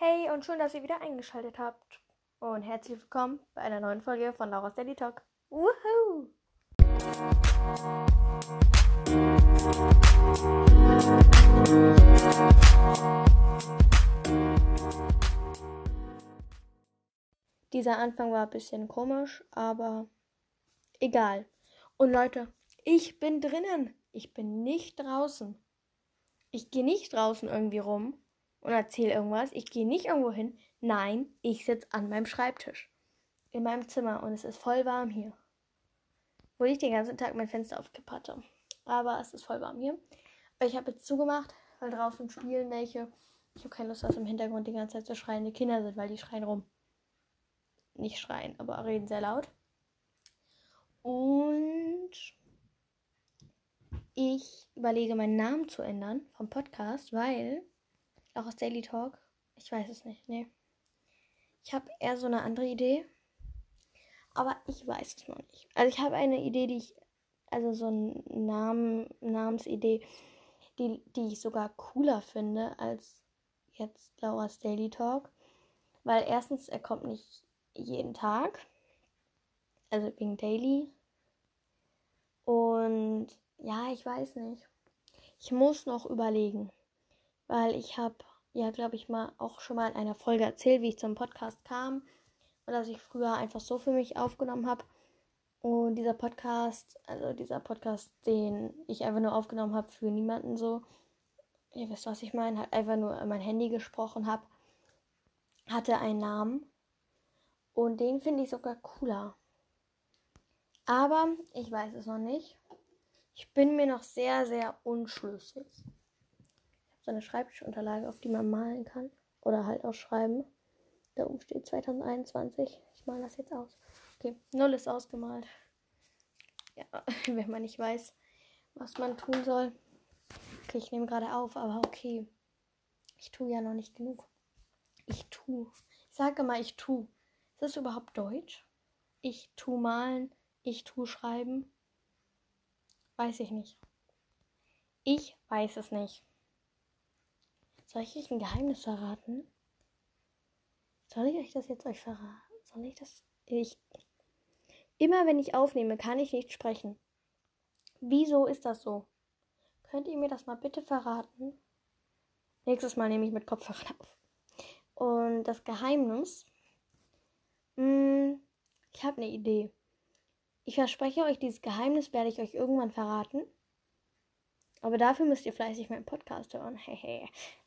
Hey und schön, dass ihr wieder eingeschaltet habt. Und herzlich willkommen bei einer neuen Folge von Laura's Daily Talk. Woohoo! Dieser Anfang war ein bisschen komisch, aber egal. Und Leute, ich bin drinnen. Ich bin nicht draußen. Ich gehe nicht draußen irgendwie rum und erzähle irgendwas. Ich gehe nicht irgendwo hin. Nein, ich sitze an meinem Schreibtisch. In meinem Zimmer und es ist voll warm hier. Wo ich den ganzen Tag mein Fenster aufgekippt hatte. Aber es ist voll warm hier. Ich habe jetzt zugemacht, weil draußen spielen welche. Ich habe keine Lust, dass im Hintergrund die ganze Zeit so schreiende Kinder sind, weil die schreien rum. Nicht schreien, aber reden sehr laut. Und ich überlege, meinen Namen zu ändern vom Podcast, weil auch aus Daily Talk, ich weiß es nicht, nee. Ich habe eher so eine andere Idee, aber ich weiß es noch nicht. Also ich habe eine Idee, die ich, also so eine Namen, Namensidee, die, die ich sogar cooler finde als jetzt Laura's Daily Talk, weil erstens, er kommt nicht jeden Tag, also wegen Daily. Und ja, ich weiß nicht. Ich muss noch überlegen, weil ich habe ja, glaube ich, mal auch schon mal in einer Folge erzählt, wie ich zum Podcast kam und dass ich früher einfach so für mich aufgenommen habe. Und dieser Podcast, also dieser Podcast, den ich einfach nur aufgenommen habe für niemanden so, ihr wisst, was ich meine, halt einfach nur mein Handy gesprochen habe, hatte einen Namen. Und den finde ich sogar cooler. Aber ich weiß es noch nicht. Ich bin mir noch sehr, sehr unschlüssig. Ich habe so eine Schreibtischunterlage, auf die man malen kann. Oder halt auch schreiben. Da oben steht 2021. Ich male das jetzt aus. Okay, null ist ausgemalt. Ja, wenn man nicht weiß, was man tun soll. Okay, ich nehme gerade auf, aber okay. Ich tue ja noch nicht genug. Ich tue. Ich sage mal, ich tue. Ist das überhaupt Deutsch? Ich tue malen, ich tue schreiben. Weiß ich nicht. Ich weiß es nicht. Soll ich euch ein Geheimnis verraten? Soll ich euch das jetzt euch verraten? Soll ich das? Ich. Immer wenn ich aufnehme, kann ich nicht sprechen. Wieso ist das so? Könnt ihr mir das mal bitte verraten? Nächstes Mal nehme ich mit Kopfhörern auf. Und das Geheimnis. Mh, hm, ich habe eine Idee. Ich verspreche euch, dieses Geheimnis werde ich euch irgendwann verraten. Aber dafür müsst ihr fleißig meinen Podcast hören.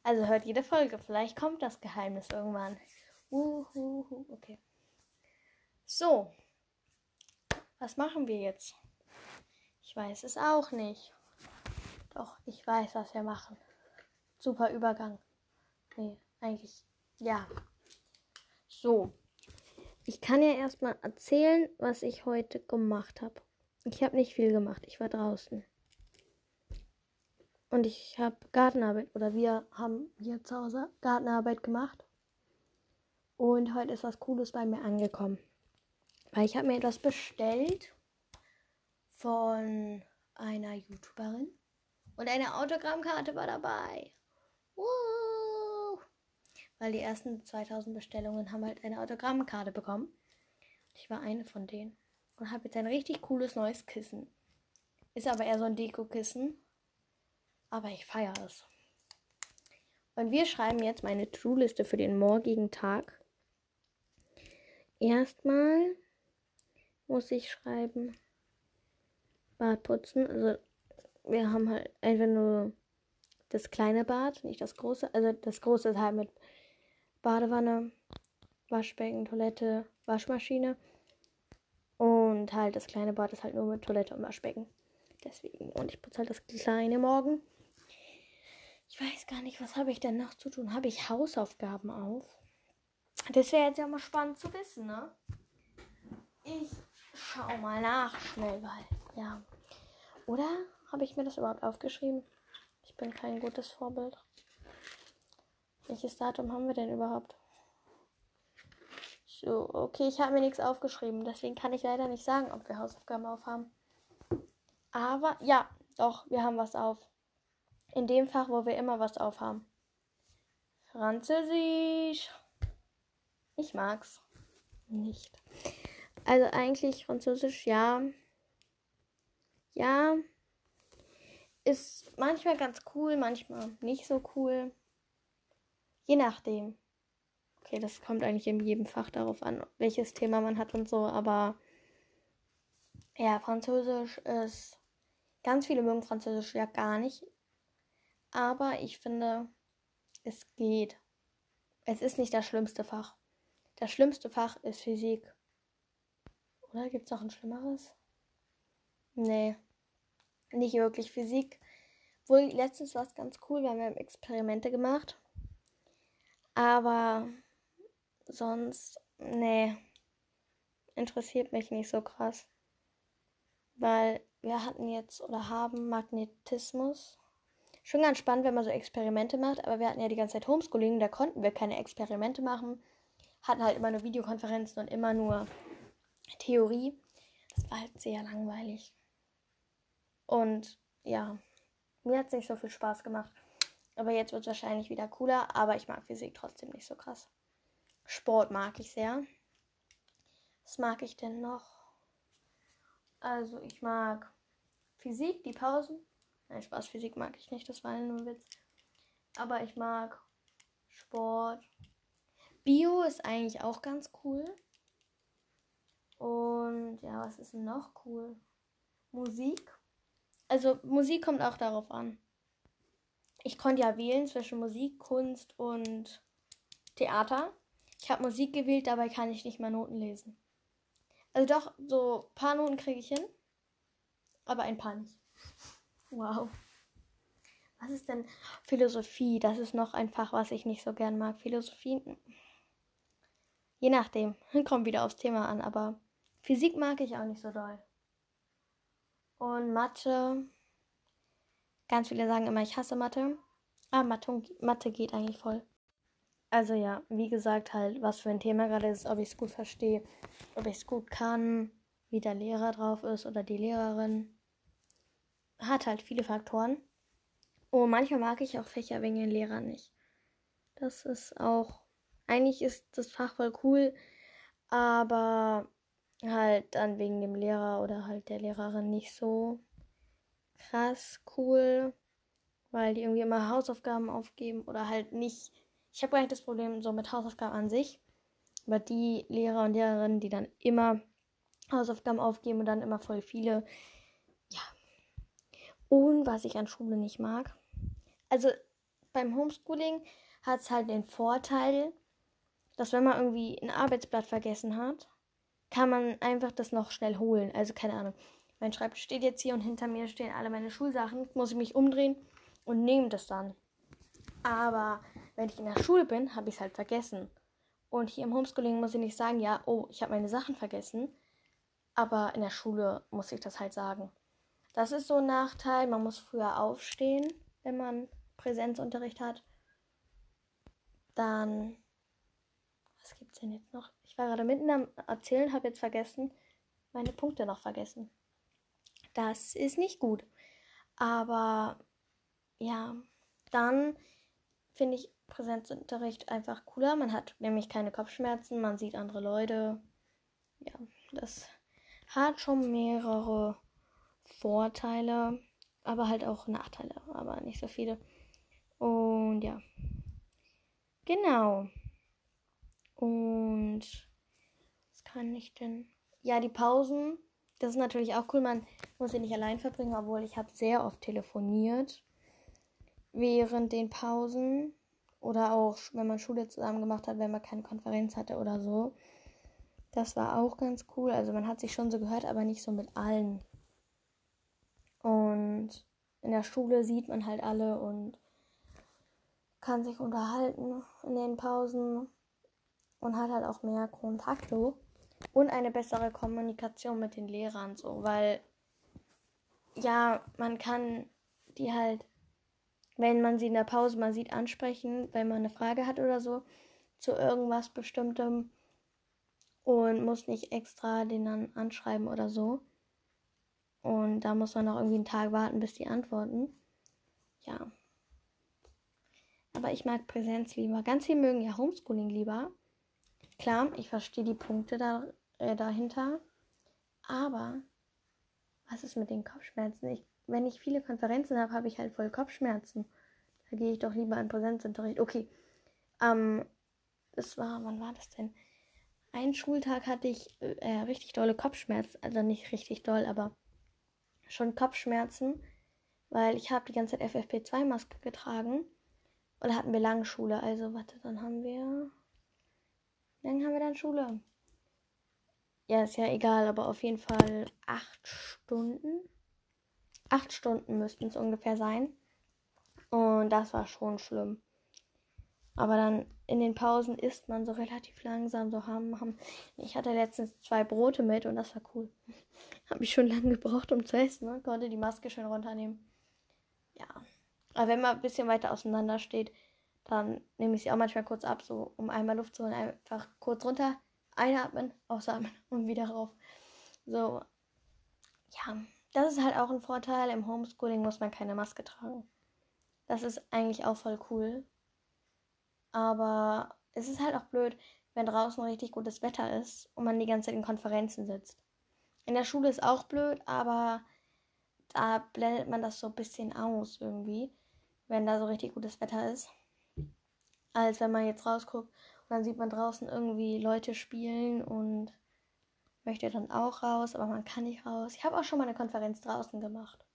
also hört jede Folge. Vielleicht kommt das Geheimnis irgendwann. Uhuhu. Okay. So. Was machen wir jetzt? Ich weiß es auch nicht. Doch, ich weiß, was wir machen. Super Übergang. Nee, eigentlich. Ja. So. Ich kann ja erstmal erzählen, was ich heute gemacht habe. Ich habe nicht viel gemacht. Ich war draußen. Und ich habe Gartenarbeit oder wir haben hier zu Hause Gartenarbeit gemacht. Und heute ist was Cooles bei mir angekommen. Weil ich habe mir etwas bestellt von einer YouTuberin. Und eine Autogrammkarte war dabei. Woo! Weil die ersten 2000 Bestellungen haben halt eine Autogrammkarte bekommen. Ich war eine von denen. Und habe jetzt ein richtig cooles neues Kissen. Ist aber eher so ein Deko-Kissen. Aber ich feiere es. Und wir schreiben jetzt meine True-Liste für den morgigen Tag. Erstmal muss ich schreiben Bad putzen. Also wir haben halt einfach nur das kleine Bad, nicht das große. Also das große ist halt mit Badewanne, Waschbecken, Toilette, Waschmaschine. Und halt das kleine Bad ist halt nur mit Toilette und Waschbecken. Deswegen. Und ich putze halt das kleine morgen. Ich weiß gar nicht, was habe ich denn noch zu tun? Habe ich Hausaufgaben auf? Das wäre jetzt ja mal spannend zu wissen, ne? Ich schau mal nach schnell, weil, ja. Oder habe ich mir das überhaupt aufgeschrieben? Ich bin kein gutes Vorbild. Welches Datum haben wir denn überhaupt? So, okay, ich habe mir nichts aufgeschrieben. Deswegen kann ich leider nicht sagen, ob wir Hausaufgaben aufhaben. Aber ja, doch, wir haben was auf. In dem Fach, wo wir immer was aufhaben. Französisch. Ich mag's nicht. Also eigentlich Französisch, ja. Ja. Ist manchmal ganz cool, manchmal nicht so cool. Je nachdem. Okay, das kommt eigentlich in jedem Fach darauf an, welches Thema man hat und so, aber ja, Französisch ist. Ganz viele mögen Französisch ja gar nicht. Aber ich finde, es geht. Es ist nicht das schlimmste Fach. Das schlimmste Fach ist Physik. Oder gibt es noch ein schlimmeres? Nee, nicht wirklich Physik. Wohl letztens war es ganz cool, wir haben Experimente gemacht. Aber sonst, nee, interessiert mich nicht so krass. Weil wir hatten jetzt oder haben Magnetismus. Schon ganz spannend, wenn man so Experimente macht, aber wir hatten ja die ganze Zeit Homeschooling, da konnten wir keine Experimente machen hatten halt immer nur Videokonferenzen und immer nur Theorie. Das war halt sehr langweilig. Und ja, mir hat es nicht so viel Spaß gemacht. Aber jetzt wird es wahrscheinlich wieder cooler. Aber ich mag Physik trotzdem nicht so krass. Sport mag ich sehr. Was mag ich denn noch? Also ich mag Physik, die Pausen. Nein, Spaß, Physik mag ich nicht, das war nur ein Witz. Aber ich mag Sport, Bio ist eigentlich auch ganz cool. Und ja, was ist noch cool? Musik. Also Musik kommt auch darauf an. Ich konnte ja wählen zwischen Musik, Kunst und Theater. Ich habe Musik gewählt, dabei kann ich nicht mal Noten lesen. Also doch, so ein paar Noten kriege ich hin, aber ein paar nicht. Wow. Was ist denn Philosophie? Das ist noch ein Fach, was ich nicht so gern mag. Philosophie Je nachdem. Kommt wieder aufs Thema an, aber Physik mag ich auch nicht so doll. Und Mathe. Ganz viele sagen immer, ich hasse Mathe. Aber Mathe, Mathe geht eigentlich voll. Also ja, wie gesagt, halt, was für ein Thema gerade ist, ob ich es gut verstehe, ob ich es gut kann, wie der Lehrer drauf ist oder die Lehrerin. Hat halt viele Faktoren. Und manchmal mag ich auch Fächer wegen den Lehrern nicht. Das ist auch eigentlich ist das Fach voll cool, aber halt dann wegen dem Lehrer oder halt der Lehrerin nicht so krass cool, weil die irgendwie immer Hausaufgaben aufgeben oder halt nicht. Ich habe gar nicht das Problem so mit Hausaufgaben an sich, aber die Lehrer und Lehrerinnen, die dann immer Hausaufgaben aufgeben und dann immer voll viele. Und was ich an Schule nicht mag. Also beim Homeschooling hat es halt den Vorteil, dass wenn man irgendwie ein Arbeitsblatt vergessen hat, kann man einfach das noch schnell holen. Also keine Ahnung. Mein Schreibtisch steht jetzt hier und hinter mir stehen alle meine Schulsachen. Muss ich mich umdrehen und nehme das dann. Aber wenn ich in der Schule bin, habe ich es halt vergessen. Und hier im Homeschooling muss ich nicht sagen, ja, oh, ich habe meine Sachen vergessen. Aber in der Schule muss ich das halt sagen. Das ist so ein Nachteil. Man muss früher aufstehen, wenn man Präsenzunterricht hat. Dann was gibt's denn jetzt noch? Ich war gerade mitten am Erzählen, habe jetzt vergessen, meine Punkte noch vergessen. Das ist nicht gut. Aber ja, dann finde ich Präsenzunterricht einfach cooler. Man hat nämlich keine Kopfschmerzen, man sieht andere Leute. Ja, das hat schon mehrere Vorteile, aber halt auch Nachteile, aber nicht so viele. Und ja, genau. Und was kann ich denn? Ja, die Pausen. Das ist natürlich auch cool. Man muss sie nicht allein verbringen, obwohl ich habe sehr oft telefoniert während den Pausen oder auch wenn man Schule zusammen gemacht hat, wenn man keine Konferenz hatte oder so. Das war auch ganz cool. Also man hat sich schon so gehört, aber nicht so mit allen. Und in der Schule sieht man halt alle und kann sich unterhalten in den Pausen und hat halt auch mehr Kontakte und eine bessere Kommunikation mit den Lehrern so, weil ja, man kann die halt, wenn man sie in der Pause mal sieht, ansprechen, wenn man eine Frage hat oder so zu irgendwas bestimmtem und muss nicht extra den dann anschreiben oder so. Und da muss man noch irgendwie einen Tag warten, bis die antworten. Ja. Aber ich mag Präsenz lieber. Ganz viele mögen ja Homeschooling lieber. Klar, ich verstehe die Punkte da, äh, dahinter. Aber was ist mit den Kopfschmerzen? Ich, wenn ich viele Konferenzen habe, habe ich halt voll Kopfschmerzen. Da gehe ich doch lieber in Präsenzunterricht. Okay. Ähm, das war, wann war das denn? Einen Schultag hatte ich äh, richtig dolle Kopfschmerzen. Also nicht richtig doll, aber schon Kopfschmerzen. Weil ich habe die ganze Zeit FFP2-Maske getragen. Und da hatten wir lange Schule. Also, warte, dann haben wir. Dann haben wir dann Schule. Ja, ist ja egal, aber auf jeden Fall acht Stunden. Acht Stunden müssten es ungefähr sein. Und das war schon schlimm. Aber dann in den Pausen isst man so relativ langsam, so haben, haben. Ich hatte letztens zwei Brote mit und das war cool. Habe ich schon lange gebraucht, um zu essen. Ne? Konnte die Maske schön runternehmen. Ja. Aber wenn man ein bisschen weiter auseinander steht, dann nehme ich sie auch manchmal kurz ab, so um einmal Luft zu holen. Einfach kurz runter, einatmen, ausatmen und wieder rauf. So. Ja. Das ist halt auch ein Vorteil. Im Homeschooling muss man keine Maske tragen. Das ist eigentlich auch voll cool. Aber es ist halt auch blöd, wenn draußen richtig gutes Wetter ist und man die ganze Zeit in Konferenzen sitzt. In der Schule ist auch blöd, aber da blendet man das so ein bisschen aus irgendwie, wenn da so richtig gutes Wetter ist. Als wenn man jetzt rausguckt und dann sieht man draußen irgendwie Leute spielen und möchte dann auch raus, aber man kann nicht raus. Ich habe auch schon mal eine Konferenz draußen gemacht.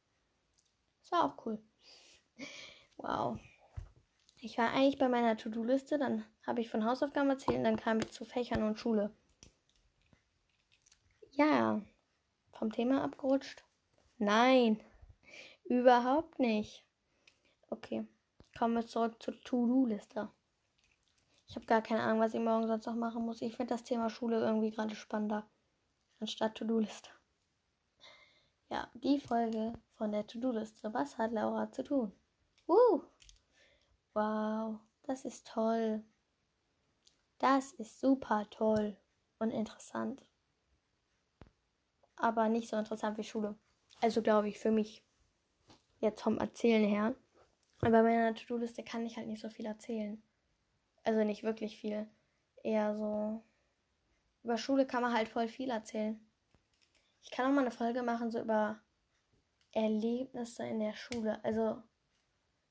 Das war auch cool. Wow. Ich war eigentlich bei meiner To-Do-Liste, dann habe ich von Hausaufgaben erzählt und dann kam ich zu Fächern und Schule. Ja, vom Thema abgerutscht? Nein, überhaupt nicht. Okay, kommen wir zurück zur To-Do-Liste. Ich habe gar keine Ahnung, was ich morgen sonst noch machen muss. Ich finde das Thema Schule irgendwie gerade spannender anstatt To-Do-Liste. Ja, die Folge von der To-Do-Liste. Was hat Laura zu tun? Uh! Wow, das ist toll. Das ist super toll und interessant. Aber nicht so interessant wie Schule. Also glaube ich für mich. Jetzt vom Erzählen her. Aber bei meiner To-Do-Liste kann ich halt nicht so viel erzählen. Also nicht wirklich viel. Eher so. Über Schule kann man halt voll viel erzählen. Ich kann auch mal eine Folge machen, so über Erlebnisse in der Schule. Also,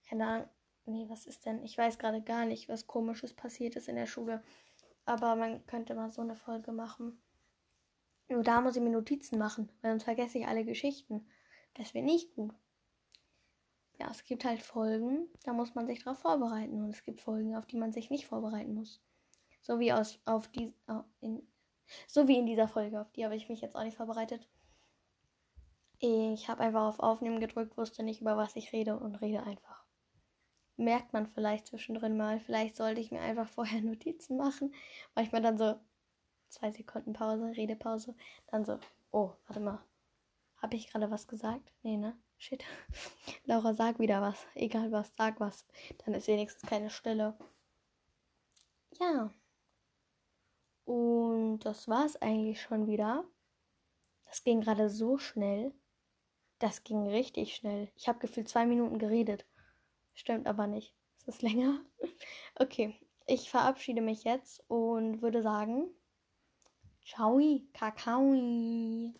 keine Ahnung, Nee, was ist denn? Ich weiß gerade gar nicht, was komisches passiert ist in der Schule. Aber man könnte mal so eine Folge machen. Nur da muss ich mir Notizen machen, weil sonst vergesse ich alle Geschichten. Das wäre nicht gut. Ja, es gibt halt Folgen, da muss man sich drauf vorbereiten. Und es gibt Folgen, auf die man sich nicht vorbereiten muss. So wie aus, auf die, in, so wie in dieser Folge, auf die habe ich mich jetzt auch nicht vorbereitet. Ich habe einfach auf Aufnehmen gedrückt, wusste nicht, über was ich rede und rede einfach merkt man vielleicht zwischendrin mal. Vielleicht sollte ich mir einfach vorher Notizen machen. Manchmal dann so zwei Sekunden Pause, Redepause. Dann so, oh, warte mal. Habe ich gerade was gesagt? Nee, ne? Shit. Laura, sag wieder was. Egal was, sag was. Dann ist wenigstens keine Stille. Ja. Und das war es eigentlich schon wieder. Das ging gerade so schnell. Das ging richtig schnell. Ich habe gefühlt zwei Minuten geredet. Stimmt aber nicht. Es ist länger. Okay, ich verabschiede mich jetzt und würde sagen, ciao, kakaoi.